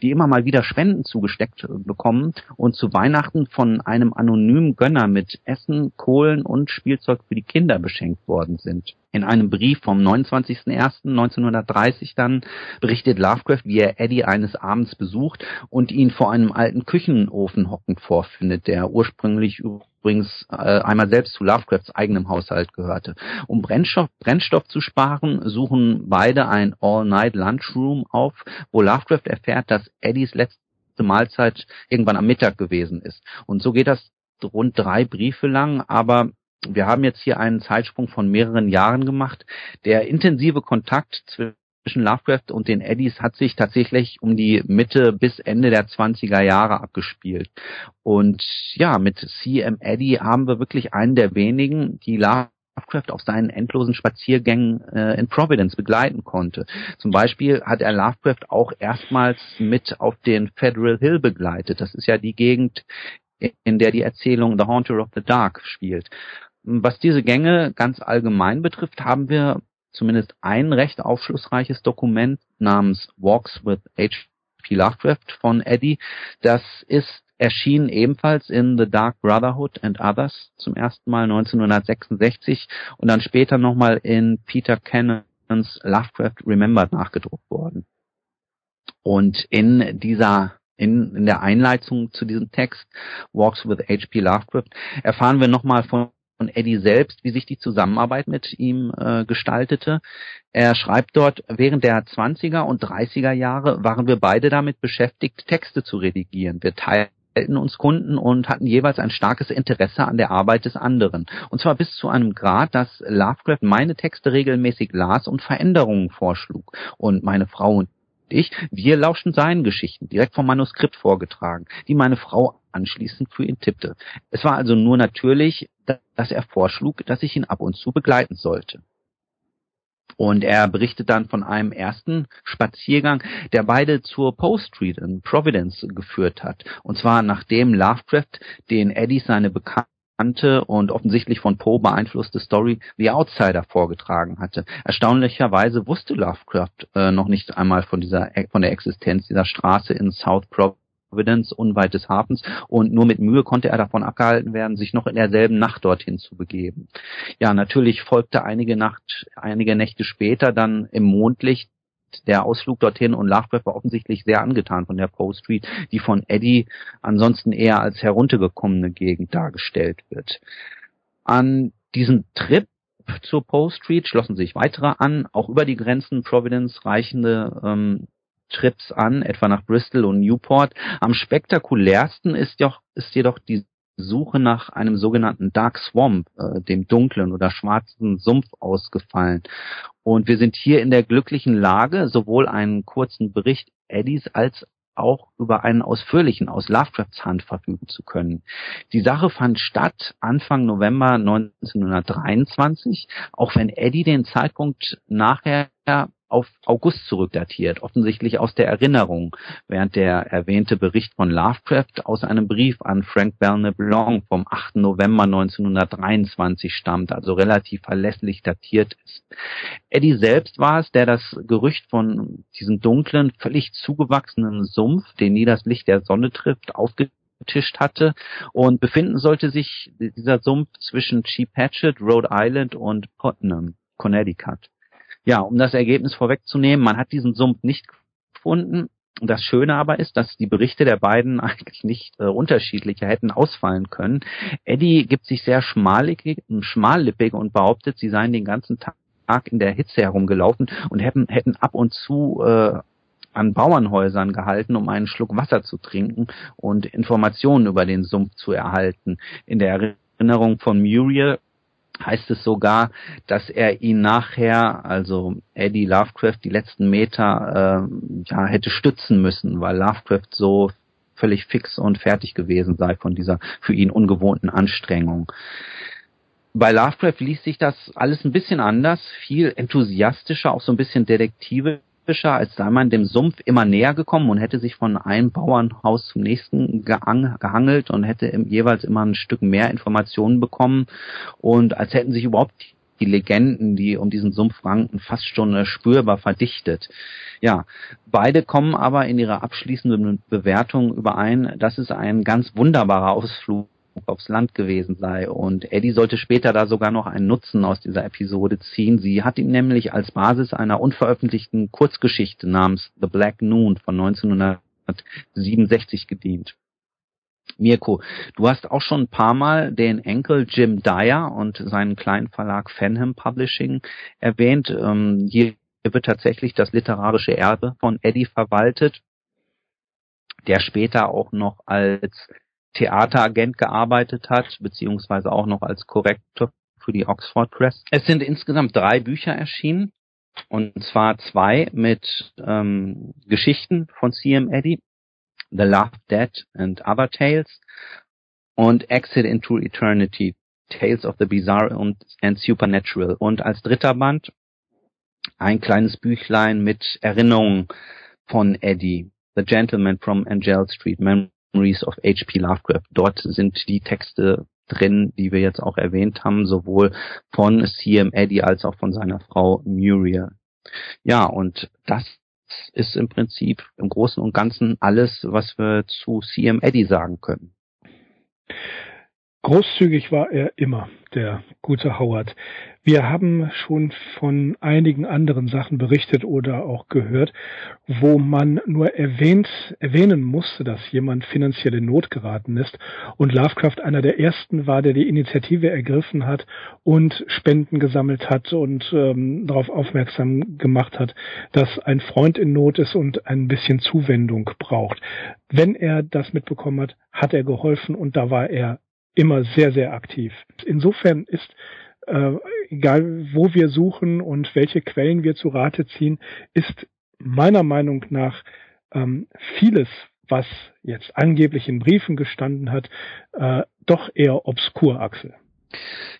die immer mal wieder Spenden zugesteckt bekommen und zu Weihnachten von einem anonymen Gönner mit Essen, Kohlen und Spielzeug für die Kinder beschenkt worden sind. In einem Brief vom 29.01.1930 dann berichtet Lovecraft, wie er Eddie eines Abends besucht und ihn vor einem alten Küchenofen hockend vorfindet, der ursprünglich übrigens äh, einmal selbst zu Lovecrafts eigenem Haushalt gehörte. Um Brennstoff, Brennstoff zu sparen, suchen beide ein All-Night-Lunchroom auf, wo Lovecraft erfährt, dass Eddies letzte Mahlzeit irgendwann am Mittag gewesen ist. Und so geht das rund drei Briefe lang, aber wir haben jetzt hier einen Zeitsprung von mehreren Jahren gemacht. Der intensive Kontakt zwischen Lovecraft und den Eddies hat sich tatsächlich um die Mitte bis Ende der 20er Jahre abgespielt. Und ja, mit CM Eddie haben wir wirklich einen der wenigen, die Lovecraft auf seinen endlosen Spaziergängen äh, in Providence begleiten konnte. Zum Beispiel hat er Lovecraft auch erstmals mit auf den Federal Hill begleitet. Das ist ja die Gegend, in der die Erzählung The Haunter of the Dark spielt. Was diese Gänge ganz allgemein betrifft, haben wir zumindest ein recht aufschlussreiches Dokument namens Walks with H.P. Lovecraft von Eddie. Das ist erschienen ebenfalls in The Dark Brotherhood and Others zum ersten Mal 1966 und dann später nochmal in Peter Cannons Lovecraft Remembered nachgedruckt worden. Und in dieser in, in der Einleitung zu diesem Text Walks with H.P. Lovecraft erfahren wir nochmal von von Eddie selbst, wie sich die Zusammenarbeit mit ihm äh, gestaltete. Er schreibt dort, während der 20er und 30er Jahre waren wir beide damit beschäftigt, Texte zu redigieren. Wir teilten uns Kunden und hatten jeweils ein starkes Interesse an der Arbeit des anderen. Und zwar bis zu einem Grad, dass Lovecraft meine Texte regelmäßig las und Veränderungen vorschlug. Und meine Frau und ich, wir lauschten seinen Geschichten, direkt vom Manuskript vorgetragen, die meine Frau anschließend für ihn tippte. Es war also nur natürlich, dass er vorschlug, dass ich ihn ab und zu begleiten sollte. Und er berichtet dann von einem ersten Spaziergang, der beide zur Post Street in Providence geführt hat. Und zwar nachdem Lovecraft den Eddie seine Bekannten bekannte und offensichtlich von Poe beeinflusste Story The Outsider vorgetragen hatte. Erstaunlicherweise wusste Lovecraft äh, noch nicht einmal von dieser von der Existenz dieser Straße in South Providence unweit des Hafens und nur mit Mühe konnte er davon abgehalten werden, sich noch in derselben Nacht dorthin zu begeben. Ja, natürlich folgte einige Nacht, einige Nächte später dann im Mondlicht der Ausflug dorthin und Lovecraft war offensichtlich sehr angetan von der Poe Street, die von Eddie ansonsten eher als heruntergekommene Gegend dargestellt wird. An diesem Trip zur Poe Street schlossen sich weitere an, auch über die Grenzen Providence reichende ähm, Trips an, etwa nach Bristol und Newport. Am spektakulärsten ist, jedoch, ist jedoch die Suche nach einem sogenannten Dark Swamp, äh, dem dunklen oder schwarzen Sumpf ausgefallen. Und wir sind hier in der glücklichen Lage, sowohl einen kurzen Bericht Eddies als auch über einen ausführlichen aus Lovecrafts Hand verfügen zu können. Die Sache fand statt Anfang November 1923, auch wenn Eddie den Zeitpunkt nachher auf August zurückdatiert, offensichtlich aus der Erinnerung, während der erwähnte Bericht von Lovecraft aus einem Brief an Frank Belknap Long vom 8. November 1923 stammt, also relativ verlässlich datiert ist. Eddie selbst war es, der das Gerücht von diesem dunklen, völlig zugewachsenen Sumpf, den nie das Licht der Sonne trifft, aufgetischt hatte und befinden sollte sich dieser Sumpf zwischen Cheap Hatchet, Rhode Island und Putnam, Connecticut. Ja, um das Ergebnis vorwegzunehmen, man hat diesen Sumpf nicht gefunden, Das Schöne aber ist, dass die Berichte der beiden eigentlich nicht äh, unterschiedlicher hätten ausfallen können. Eddie gibt sich sehr schmallippig, und behauptet, sie seien den ganzen Tag in der Hitze herumgelaufen und hätten, hätten ab und zu äh, an Bauernhäusern gehalten, um einen Schluck Wasser zu trinken und Informationen über den Sumpf zu erhalten. In der Erinnerung von Muriel heißt es sogar, dass er ihn nachher, also Eddie Lovecraft, die letzten Meter äh, ja hätte stützen müssen, weil Lovecraft so völlig fix und fertig gewesen sei von dieser für ihn ungewohnten Anstrengung. Bei Lovecraft liest sich das alles ein bisschen anders, viel enthusiastischer, auch so ein bisschen detektive typischer, als sei man dem Sumpf immer näher gekommen und hätte sich von einem Bauernhaus zum nächsten gehangelt und hätte jeweils immer ein Stück mehr Informationen bekommen und als hätten sich überhaupt die Legenden, die um diesen Sumpf ranken, fast schon spürbar verdichtet. Ja, beide kommen aber in ihrer abschließenden Bewertung überein, dass es ein ganz wunderbarer Ausflug aufs Land gewesen sei. Und Eddie sollte später da sogar noch einen Nutzen aus dieser Episode ziehen. Sie hat ihm nämlich als Basis einer unveröffentlichten Kurzgeschichte namens The Black Noon von 1967 gedient. Mirko, du hast auch schon ein paar Mal den Enkel Jim Dyer und seinen kleinen Verlag Fenham Publishing erwähnt. Ähm, hier wird tatsächlich das literarische Erbe von Eddie verwaltet, der später auch noch als Theateragent gearbeitet hat, beziehungsweise auch noch als Korrektor für die Oxford Press. Es sind insgesamt drei Bücher erschienen, und zwar zwei mit ähm, Geschichten von C.M. Eddy, The Love, Dead and Other Tales und Exit into Eternity, Tales of the Bizarre and Supernatural. Und als dritter Band ein kleines Büchlein mit Erinnerungen von Eddie, The Gentleman from Angel Street, Mem Memories of H.P. Lovecraft. Dort sind die Texte drin, die wir jetzt auch erwähnt haben, sowohl von C.M. Eddy als auch von seiner Frau Muriel. Ja, und das ist im Prinzip im Großen und Ganzen alles, was wir zu C.M. Eddy sagen können. Großzügig war er immer, der gute Howard. Wir haben schon von einigen anderen Sachen berichtet oder auch gehört, wo man nur erwähnt, erwähnen musste, dass jemand finanziell in Not geraten ist und Lovecraft einer der ersten war, der die Initiative ergriffen hat und Spenden gesammelt hat und ähm, darauf aufmerksam gemacht hat, dass ein Freund in Not ist und ein bisschen Zuwendung braucht. Wenn er das mitbekommen hat, hat er geholfen und da war er immer sehr, sehr aktiv. Insofern ist, äh, egal wo wir suchen und welche Quellen wir zu Rate ziehen, ist meiner Meinung nach ähm, vieles, was jetzt angeblich in Briefen gestanden hat, äh, doch eher obskur, Axel.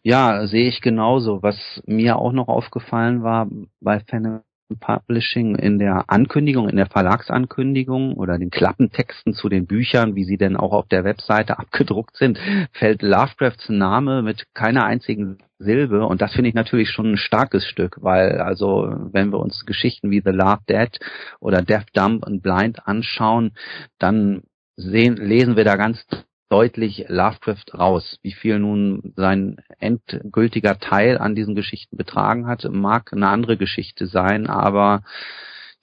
Ja, sehe ich genauso. Was mir auch noch aufgefallen war bei Fan Publishing in der Ankündigung, in der Verlagsankündigung oder den Klappentexten zu den Büchern, wie sie denn auch auf der Webseite abgedruckt sind, fällt Lovecrafts Name mit keiner einzigen Silbe. Und das finde ich natürlich schon ein starkes Stück, weil also wenn wir uns Geschichten wie The Love Dead oder Deaf Dumb und Blind anschauen, dann sehen, lesen wir da ganz deutlich Lovecraft raus. Wie viel nun sein endgültiger Teil an diesen Geschichten betragen hat, mag eine andere Geschichte sein, aber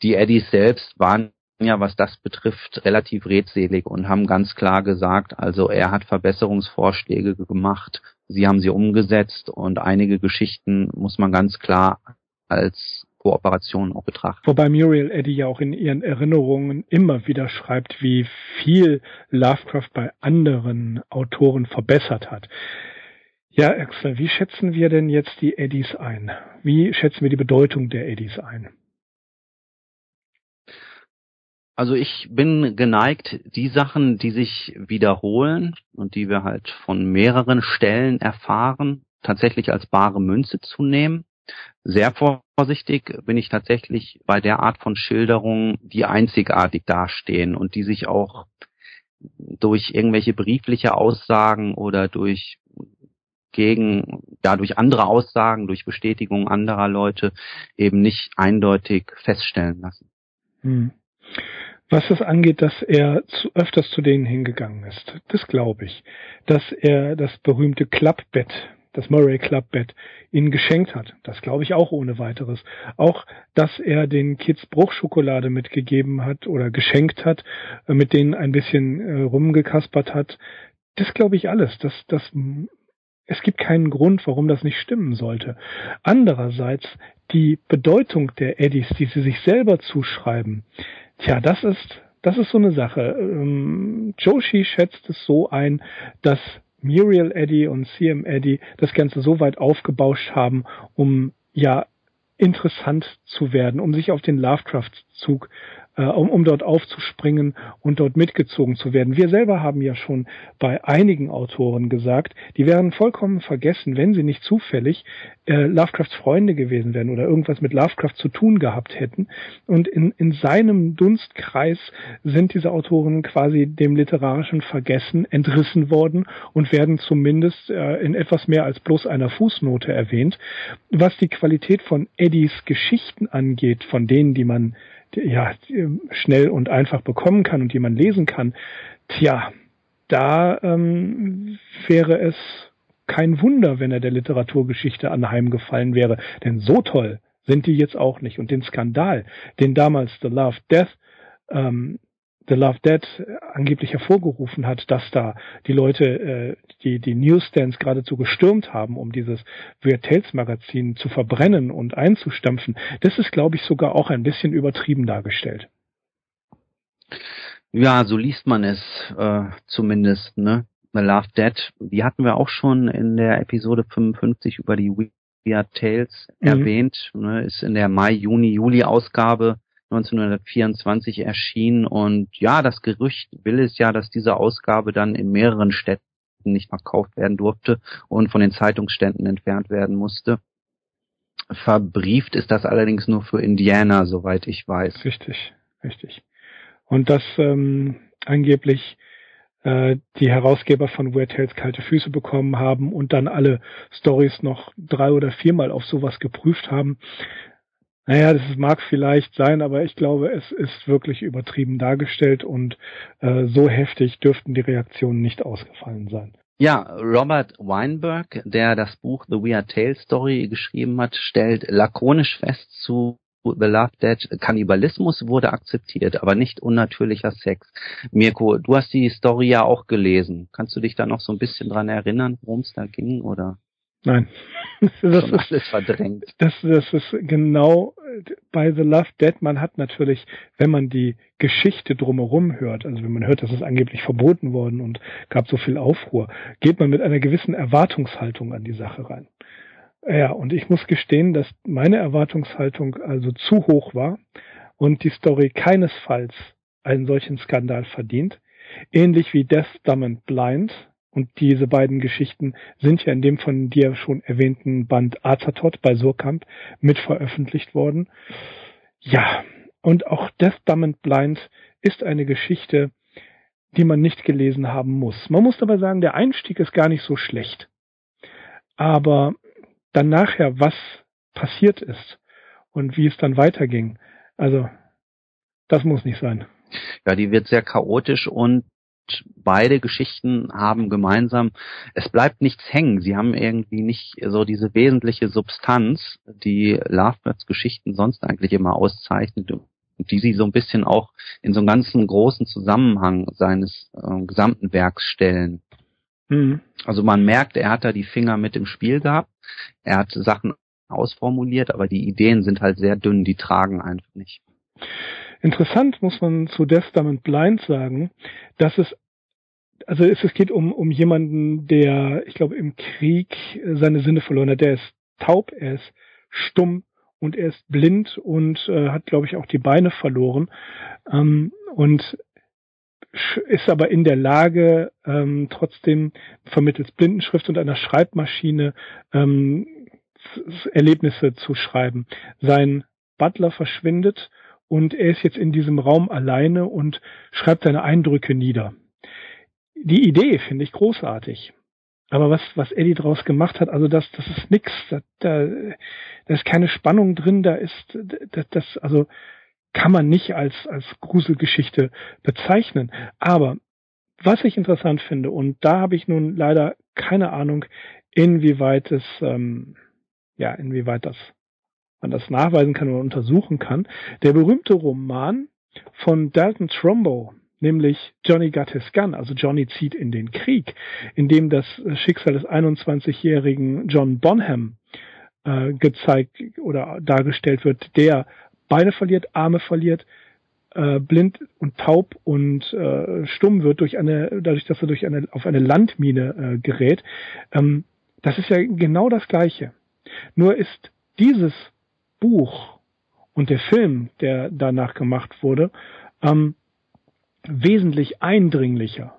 die Eddies selbst waren ja, was das betrifft, relativ redselig und haben ganz klar gesagt, also er hat Verbesserungsvorschläge gemacht, sie haben sie umgesetzt und einige Geschichten muss man ganz klar als Kooperation auch betrachten. Wobei Muriel Eddy ja auch in ihren Erinnerungen immer wieder schreibt, wie viel Lovecraft bei anderen Autoren verbessert hat. Ja, Axel, wie schätzen wir denn jetzt die Eddies ein? Wie schätzen wir die Bedeutung der Eddies ein? Also ich bin geneigt, die Sachen, die sich wiederholen und die wir halt von mehreren Stellen erfahren, tatsächlich als bare Münze zu nehmen. Sehr vorsichtig bin ich tatsächlich bei der Art von Schilderungen, die einzigartig dastehen und die sich auch durch irgendwelche briefliche Aussagen oder durch gegen, ja, durch andere Aussagen, durch Bestätigung anderer Leute eben nicht eindeutig feststellen lassen. Hm. Was das angeht, dass er zu, öfters zu denen hingegangen ist, das glaube ich. Dass er das berühmte Klappbett das Murray Club Bett ihnen geschenkt hat. Das glaube ich auch ohne weiteres. Auch, dass er den Kids Bruchschokolade mitgegeben hat oder geschenkt hat, äh, mit denen ein bisschen äh, rumgekaspert hat. Das glaube ich alles. Das, das, es gibt keinen Grund, warum das nicht stimmen sollte. Andererseits die Bedeutung der Eddies, die sie sich selber zuschreiben. Tja, das ist, das ist so eine Sache. Ähm, Joshi schätzt es so ein, dass Muriel Eddy und CM Eddy das Ganze so weit aufgebauscht haben, um ja interessant zu werden, um sich auf den Lovecraft-Zug äh, um, um dort aufzuspringen und dort mitgezogen zu werden. Wir selber haben ja schon bei einigen Autoren gesagt, die wären vollkommen vergessen, wenn sie nicht zufällig äh, Lovecrafts Freunde gewesen wären oder irgendwas mit Lovecraft zu tun gehabt hätten. Und in, in seinem Dunstkreis sind diese Autoren quasi dem literarischen Vergessen entrissen worden und werden zumindest äh, in etwas mehr als bloß einer Fußnote erwähnt. Was die Qualität von Eddies Geschichten angeht, von denen, die man ja, schnell und einfach bekommen kann und die man lesen kann, tja, da ähm, wäre es kein Wunder, wenn er der Literaturgeschichte anheimgefallen wäre. Denn so toll sind die jetzt auch nicht. Und den Skandal, den damals The Love Death ähm, The Love Dead angeblich hervorgerufen hat, dass da die Leute äh, die, die Newsstands geradezu gestürmt haben, um dieses Weird Tales Magazin zu verbrennen und einzustampfen, das ist, glaube ich, sogar auch ein bisschen übertrieben dargestellt. Ja, so liest man es äh, zumindest, ne? The Love Dead, die hatten wir auch schon in der Episode 55 über die Weird Tales mhm. erwähnt, ne? ist in der Mai, Juni, Juli Ausgabe 1924 erschienen und ja, das Gerücht will es ja, dass diese Ausgabe dann in mehreren Städten nicht verkauft werden durfte und von den Zeitungsständen entfernt werden musste. Verbrieft ist das allerdings nur für Indiana, soweit ich weiß. Richtig, richtig. Und dass ähm, angeblich äh, die Herausgeber von Weird Tales kalte Füße bekommen haben und dann alle Stories noch drei oder viermal auf sowas geprüft haben, naja, das mag vielleicht sein, aber ich glaube, es ist wirklich übertrieben dargestellt und äh, so heftig dürften die Reaktionen nicht ausgefallen sein. Ja, Robert Weinberg, der das Buch The Weird Tale Story geschrieben hat, stellt lakonisch fest zu The Love Dead, Kannibalismus wurde akzeptiert, aber nicht unnatürlicher Sex. Mirko, du hast die Story ja auch gelesen. Kannst du dich da noch so ein bisschen dran erinnern, worum es da ging, oder? Nein. Das ist alles verdrängt. Das, das ist genau bei The Love Dead. Man hat natürlich, wenn man die Geschichte drumherum hört, also wenn man hört, dass es angeblich verboten worden und gab so viel Aufruhr, geht man mit einer gewissen Erwartungshaltung an die Sache rein. Ja, und ich muss gestehen, dass meine Erwartungshaltung also zu hoch war und die Story keinesfalls einen solchen Skandal verdient. Ähnlich wie Death, Dumb and Blind, und diese beiden Geschichten sind ja in dem von dir schon erwähnten Band Azathoth bei Surkamp mit veröffentlicht worden. Ja, und auch Death Dumb and Blind ist eine Geschichte, die man nicht gelesen haben muss. Man muss aber sagen, der Einstieg ist gar nicht so schlecht. Aber dann nachher, was passiert ist und wie es dann weiterging, also das muss nicht sein. Ja, die wird sehr chaotisch und beide Geschichten haben gemeinsam, es bleibt nichts hängen. Sie haben irgendwie nicht so diese wesentliche Substanz, die Lovebirds Geschichten sonst eigentlich immer auszeichnet und die sie so ein bisschen auch in so einen ganzen großen Zusammenhang seines äh, gesamten Werks stellen. Mhm. Also man merkt, er hat da die Finger mit im Spiel gehabt. Er hat Sachen ausformuliert, aber die Ideen sind halt sehr dünn, die tragen einfach nicht. Interessant muss man zu Testament Blind sagen, dass es also es, es geht um, um jemanden, der, ich glaube, im Krieg seine Sinne verloren hat. Der ist taub, er ist stumm und er ist blind und äh, hat, glaube ich, auch die Beine verloren. Ähm, und ist aber in der Lage, ähm, trotzdem vermittels Blindenschrift und einer Schreibmaschine ähm, Erlebnisse zu schreiben. Sein Butler verschwindet und er ist jetzt in diesem Raum alleine und schreibt seine Eindrücke nieder. Die Idee finde ich großartig. Aber was, was Eddie draus gemacht hat, also das, das ist nix. Da, da, da ist keine Spannung drin, da ist, das, das, also kann man nicht als, als Gruselgeschichte bezeichnen. Aber was ich interessant finde, und da habe ich nun leider keine Ahnung, inwieweit es, ähm, ja, inwieweit das man das nachweisen kann oder untersuchen kann. Der berühmte Roman von Dalton Trumbo, nämlich Johnny Got His Gun, also Johnny zieht in den Krieg, in dem das Schicksal des 21-jährigen John Bonham äh, gezeigt oder dargestellt wird, der Beine verliert, Arme verliert, äh, blind und taub und äh, stumm wird durch eine, dadurch, dass er durch eine auf eine Landmine äh, gerät. Ähm, das ist ja genau das Gleiche. Nur ist dieses Buch und der Film, der danach gemacht wurde, ähm, wesentlich eindringlicher.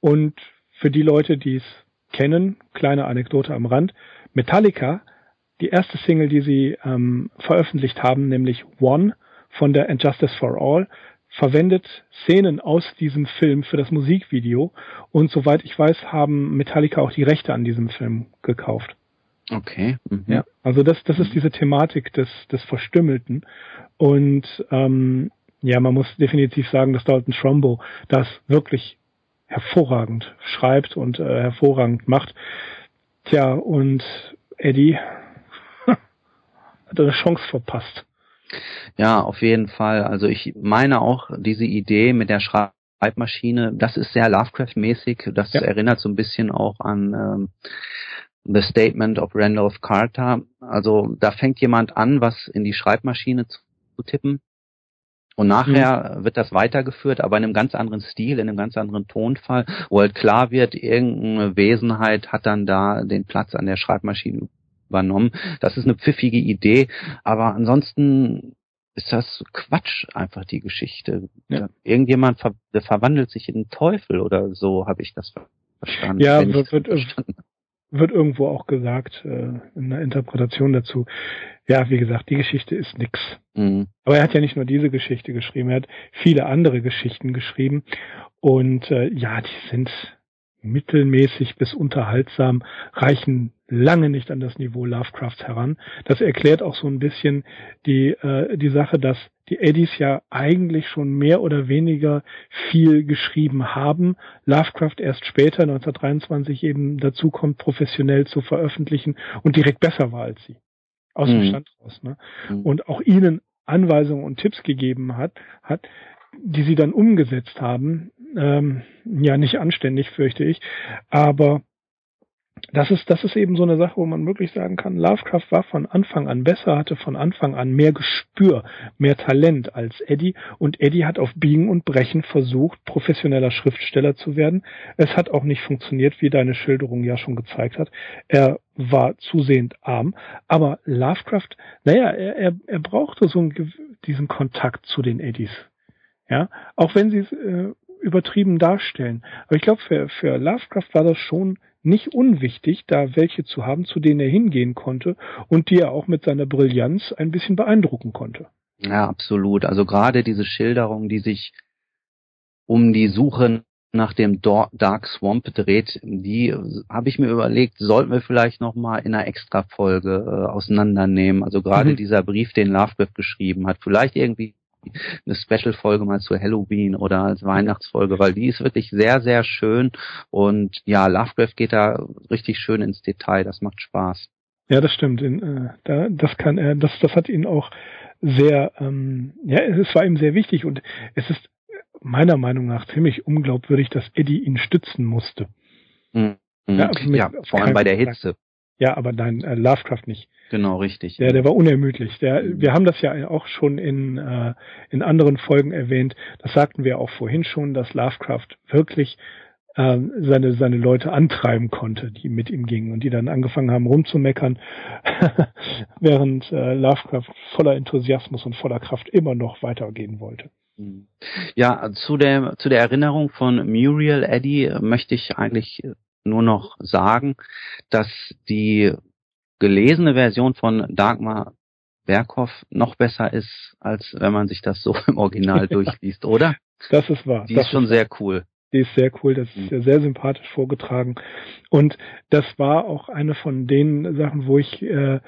Und für die Leute, die es kennen, kleine Anekdote am Rand, Metallica, die erste Single, die sie ähm, veröffentlicht haben, nämlich One von der And Justice for All, verwendet Szenen aus diesem Film für das Musikvideo. Und soweit ich weiß, haben Metallica auch die Rechte an diesem Film gekauft. Okay. Mhm. Ja, also das, das ist diese Thematik des, des Verstümmelten. Und ähm, ja, man muss definitiv sagen, dass Dalton Trumbo das wirklich hervorragend schreibt und äh, hervorragend macht. Tja, und Eddie hat eine Chance verpasst. Ja, auf jeden Fall. Also ich meine auch diese Idee mit der Schreibmaschine, das ist sehr Lovecraft-mäßig. Das ja. erinnert so ein bisschen auch an ähm, The Statement of Randolph Carter. Also da fängt jemand an, was in die Schreibmaschine zu, zu tippen. Und nachher mhm. wird das weitergeführt, aber in einem ganz anderen Stil, in einem ganz anderen Tonfall, wo halt klar wird, irgendeine Wesenheit hat dann da den Platz an der Schreibmaschine übernommen. Das ist eine pfiffige Idee, aber ansonsten ist das Quatsch einfach die Geschichte. Ja. Irgendjemand ver verwandelt sich in einen Teufel oder so, habe ich das verstanden. Ja, wird, wird, wird irgendwo auch gesagt, äh, in der Interpretation dazu. Ja, wie gesagt, die Geschichte ist nix. Mhm. Aber er hat ja nicht nur diese Geschichte geschrieben, er hat viele andere Geschichten geschrieben. Und äh, ja, die sind mittelmäßig bis unterhaltsam, reichen lange nicht an das Niveau Lovecrafts heran. Das erklärt auch so ein bisschen die, äh, die Sache, dass die Eddies ja eigentlich schon mehr oder weniger viel geschrieben haben. Lovecraft erst später, 1923, eben dazu kommt, professionell zu veröffentlichen und direkt besser war als sie. Aus mhm. dem Stand raus. Ne? Mhm. Und auch ihnen Anweisungen und Tipps gegeben hat, hat, die sie dann umgesetzt haben. Ähm, ja, nicht anständig, fürchte ich. Aber das ist, das ist eben so eine Sache, wo man wirklich sagen kann, Lovecraft war von Anfang an besser, hatte von Anfang an mehr Gespür, mehr Talent als Eddie und Eddie hat auf Biegen und Brechen versucht, professioneller Schriftsteller zu werden. Es hat auch nicht funktioniert, wie deine Schilderung ja schon gezeigt hat. Er war zusehend arm, aber Lovecraft, naja, er, er, er brauchte so einen, diesen Kontakt zu den Eddies. Ja, auch wenn sie es äh, übertrieben darstellen. Aber ich glaube, für, für Lovecraft war das schon nicht unwichtig, da welche zu haben, zu denen er hingehen konnte und die er auch mit seiner Brillanz ein bisschen beeindrucken konnte. Ja, absolut. Also gerade diese Schilderung, die sich um die Suche nach dem Dark Swamp dreht, die habe ich mir überlegt, sollten wir vielleicht noch mal in einer Extra-Folge äh, auseinandernehmen. Also gerade mhm. dieser Brief, den Lovecraft geschrieben hat, vielleicht irgendwie eine Special-Folge mal zu Halloween oder als Weihnachtsfolge, weil die ist wirklich sehr, sehr schön und ja, Lovecraft geht da richtig schön ins Detail, das macht Spaß. Ja, das stimmt. In, äh, da, das kann er, das, das hat ihn auch sehr, ähm, ja, es war ihm sehr wichtig und es ist meiner Meinung nach ziemlich unglaubwürdig, dass Eddie ihn stützen musste. Mhm. Ja, also ja, vor allem bei der Hitze. Ja, aber nein, äh, Lovecraft nicht. Genau, richtig. Der, der war unermüdlich. Der, wir haben das ja auch schon in, äh, in anderen Folgen erwähnt. Das sagten wir auch vorhin schon, dass Lovecraft wirklich äh, seine, seine Leute antreiben konnte, die mit ihm gingen und die dann angefangen haben rumzumeckern, während äh, Lovecraft voller Enthusiasmus und voller Kraft immer noch weitergehen wollte. Mhm. Ja, zu der, zu der Erinnerung von Muriel Eddy möchte ich eigentlich nur noch sagen, dass die gelesene Version von Dagmar Berghoff noch besser ist, als wenn man sich das so im Original durchliest, oder? Das ist wahr. Die das ist schon ist sehr cool. Die ist sehr cool, das ist mhm. sehr sympathisch vorgetragen. Und das war auch eine von den Sachen, wo ich äh,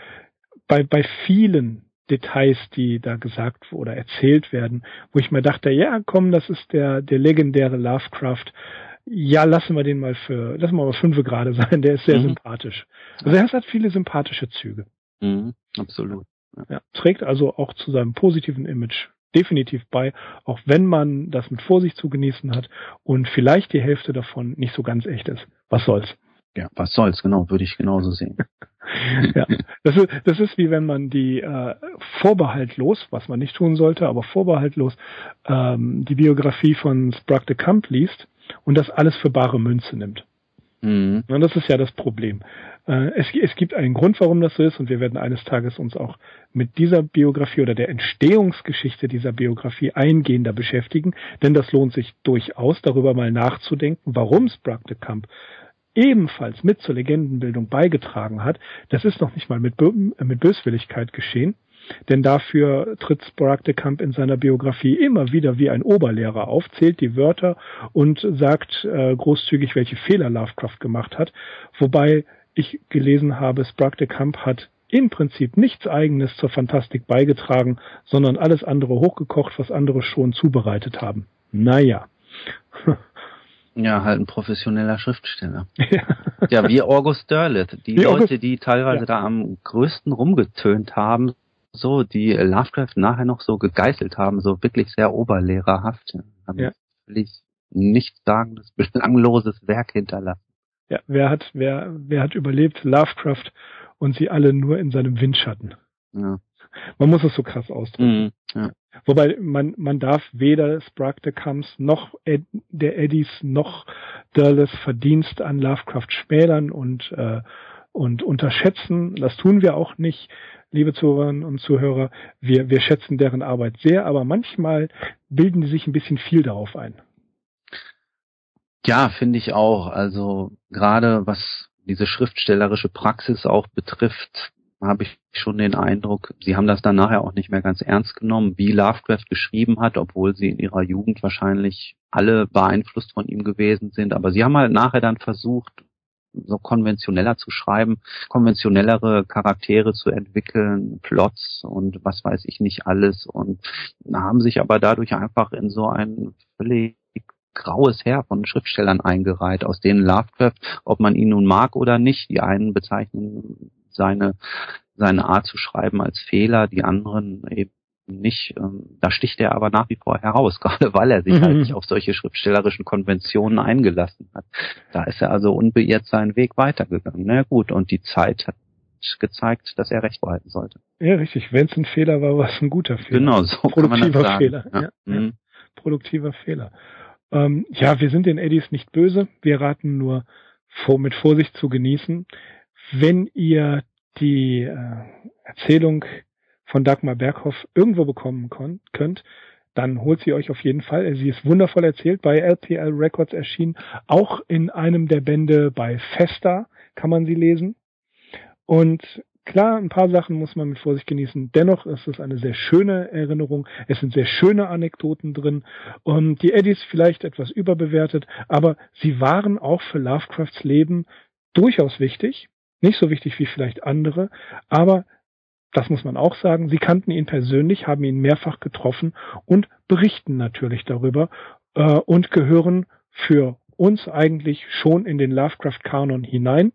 bei, bei vielen Details, die da gesagt oder erzählt werden, wo ich mir dachte, ja, komm, das ist der, der legendäre Lovecraft Ja, lassen wir den mal für, lassen wir mal fünf gerade sein, der ist sehr mhm. sympathisch. Also er hat viele sympathische Züge. Mhm, absolut. Ja. ja, trägt also auch zu seinem positiven Image definitiv bei, auch wenn man das mit Vorsicht zu genießen hat und vielleicht die Hälfte davon nicht so ganz echt ist. Was soll's? Ja, was soll's, genau, würde ich genauso sehen. ja, das ist, das ist wie wenn man die äh, vorbehaltlos, was man nicht tun sollte, aber vorbehaltlos ähm, die Biografie von Sprague de Camp liest und das alles für bare Münze nimmt. Mhm. Und das ist ja das Problem. Äh, es, es gibt einen Grund, warum das so ist, und wir werden eines Tages uns auch mit dieser Biografie oder der Entstehungsgeschichte dieser Biografie eingehender beschäftigen, denn das lohnt sich durchaus, darüber mal nachzudenken, warum Sprague de Camp ebenfalls mit zur Legendenbildung beigetragen hat. Das ist noch nicht mal mit, mit Böswilligkeit geschehen. Denn dafür tritt Sprague de Camp in seiner Biografie immer wieder wie ein Oberlehrer auf, zählt die Wörter und sagt äh, großzügig, welche Fehler Lovecraft gemacht hat. Wobei ich gelesen habe, Sprague de Camp hat im Prinzip nichts eigenes zur Fantastik beigetragen, sondern alles andere hochgekocht, was andere schon zubereitet haben. Naja. Ja, halt ein professioneller Schriftsteller. Ja, ja wie August Derleth. Die wie Leute, August, die teilweise ja. da am größten rumgetönt haben, so, die Lovecraft nachher noch so gegeißelt haben, so wirklich sehr oberlehrerhaft. Haben ja. völlig nichts sagendes, belangloses Werk hinterlassen. Ja, wer hat, wer, wer hat überlebt? Lovecraft und sie alle nur in seinem Windschatten. Ja. Man muss es so krass ausdrücken. Mhm, ja. Wobei man, man darf weder Sprague de Camps noch Ed, der Eddies noch Dulles Verdienst an Lovecraft schmälern und, äh, und unterschätzen. Das tun wir auch nicht, liebe Zuhörerinnen und Zuhörer. Wir, wir schätzen deren Arbeit sehr, aber manchmal bilden die sich ein bisschen viel darauf ein. Ja, finde ich auch. Also gerade was diese schriftstellerische Praxis auch betrifft, habe ich schon den Eindruck, sie haben das dann nachher auch nicht mehr ganz ernst genommen, wie Lovecraft geschrieben hat, obwohl sie in ihrer Jugend wahrscheinlich alle beeinflusst von ihm gewesen sind. Aber sie haben halt nachher dann versucht, so konventioneller zu schreiben, konventionellere Charaktere zu entwickeln, Plots und was weiß ich nicht alles und haben sich aber dadurch einfach in so ein völlig graues Heer von Schriftstellern eingereiht, aus denen Lovecraft, ob man ihn nun mag oder nicht, die einen bezeichnen seine, seine Art zu schreiben als Fehler, die anderen eben nicht. Ähm, da sticht er aber nach wie vor heraus, gerade weil er sich halt mhm. halt nicht auf solche schriftstellerischen Konventionen eingelassen hat. Da ist er also unbeirrt seinen Weg weitergegangen. Na gut, und die Zeit hat gezeigt, dass er recht behalten sollte. Ja, richtig. Wenn es ein Fehler war, war es ein guter Fehler. Genau, so Produktiver Fehler. Ja. Ja, mhm. Produktiver Fehler. Ähm, ja, wir sind den Eddies nicht böse. Wir raten nur, vor, mit Vorsicht zu genießen. Wenn ihr die äh, Erzählung von Dagmar Berghoff irgendwo bekommen könnt, dann holt sie euch auf jeden Fall. Sie ist wundervoll erzählt, bei LPL Records erschienen. Auch in einem der Bände bei Festa kann man sie lesen. Und Klar, ein paar Sachen muss man mit Vorsicht genießen. Dennoch ist es eine sehr schöne Erinnerung. Es sind sehr schöne Anekdoten drin. Und die Eddies vielleicht etwas überbewertet, aber sie waren auch für Lovecrafts Leben durchaus wichtig. Nicht so wichtig wie vielleicht andere, aber das muss man auch sagen. Sie kannten ihn persönlich, haben ihn mehrfach getroffen und berichten natürlich darüber äh, und gehören für uns eigentlich schon in den Lovecraft-Kanon hinein.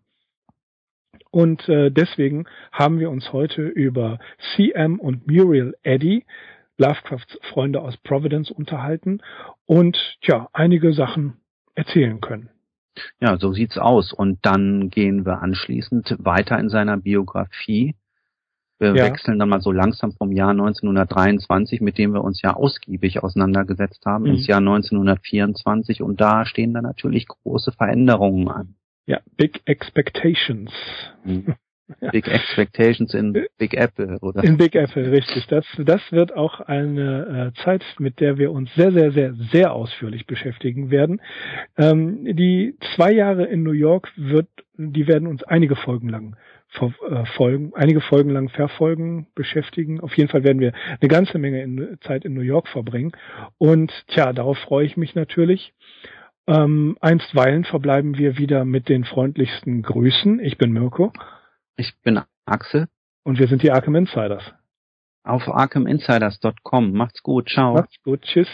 Und äh, deswegen haben wir uns heute über CM und Muriel Eddy, Lovecrafts Freunde aus Providence, unterhalten und ja, einige Sachen erzählen können. Ja, so sieht's aus. Und dann gehen wir anschließend weiter in seiner Biografie. Wir ja. wechseln dann mal so langsam vom Jahr 1923, mit dem wir uns ja ausgiebig auseinandergesetzt haben, mhm. ins Jahr 1924. Und da stehen dann natürlich große Veränderungen an. Ja, Big Expectations. Mhm. Big Expectations in Big Apple, oder? In Big Apple, richtig. Das, das wird auch eine äh, Zeit, mit der wir uns sehr, sehr, sehr, sehr ausführlich beschäftigen werden. Ähm, die zwei Jahre in New York wird, die werden uns einige Folgen lang verfolgen, äh, einige Folgen lang verfolgen, beschäftigen. Auf jeden Fall werden wir eine ganze Menge in, Zeit in New York verbringen. Und tja, darauf freue ich mich natürlich. Ähm, einstweilen verbleiben wir wieder mit den freundlichsten Grüßen. Ich bin Mirko. Ich bin Axel. Und wir sind die Arkham Insiders. Auf arkhaminsiders.com. Macht's gut. Ciao. Macht's gut. Tschüss.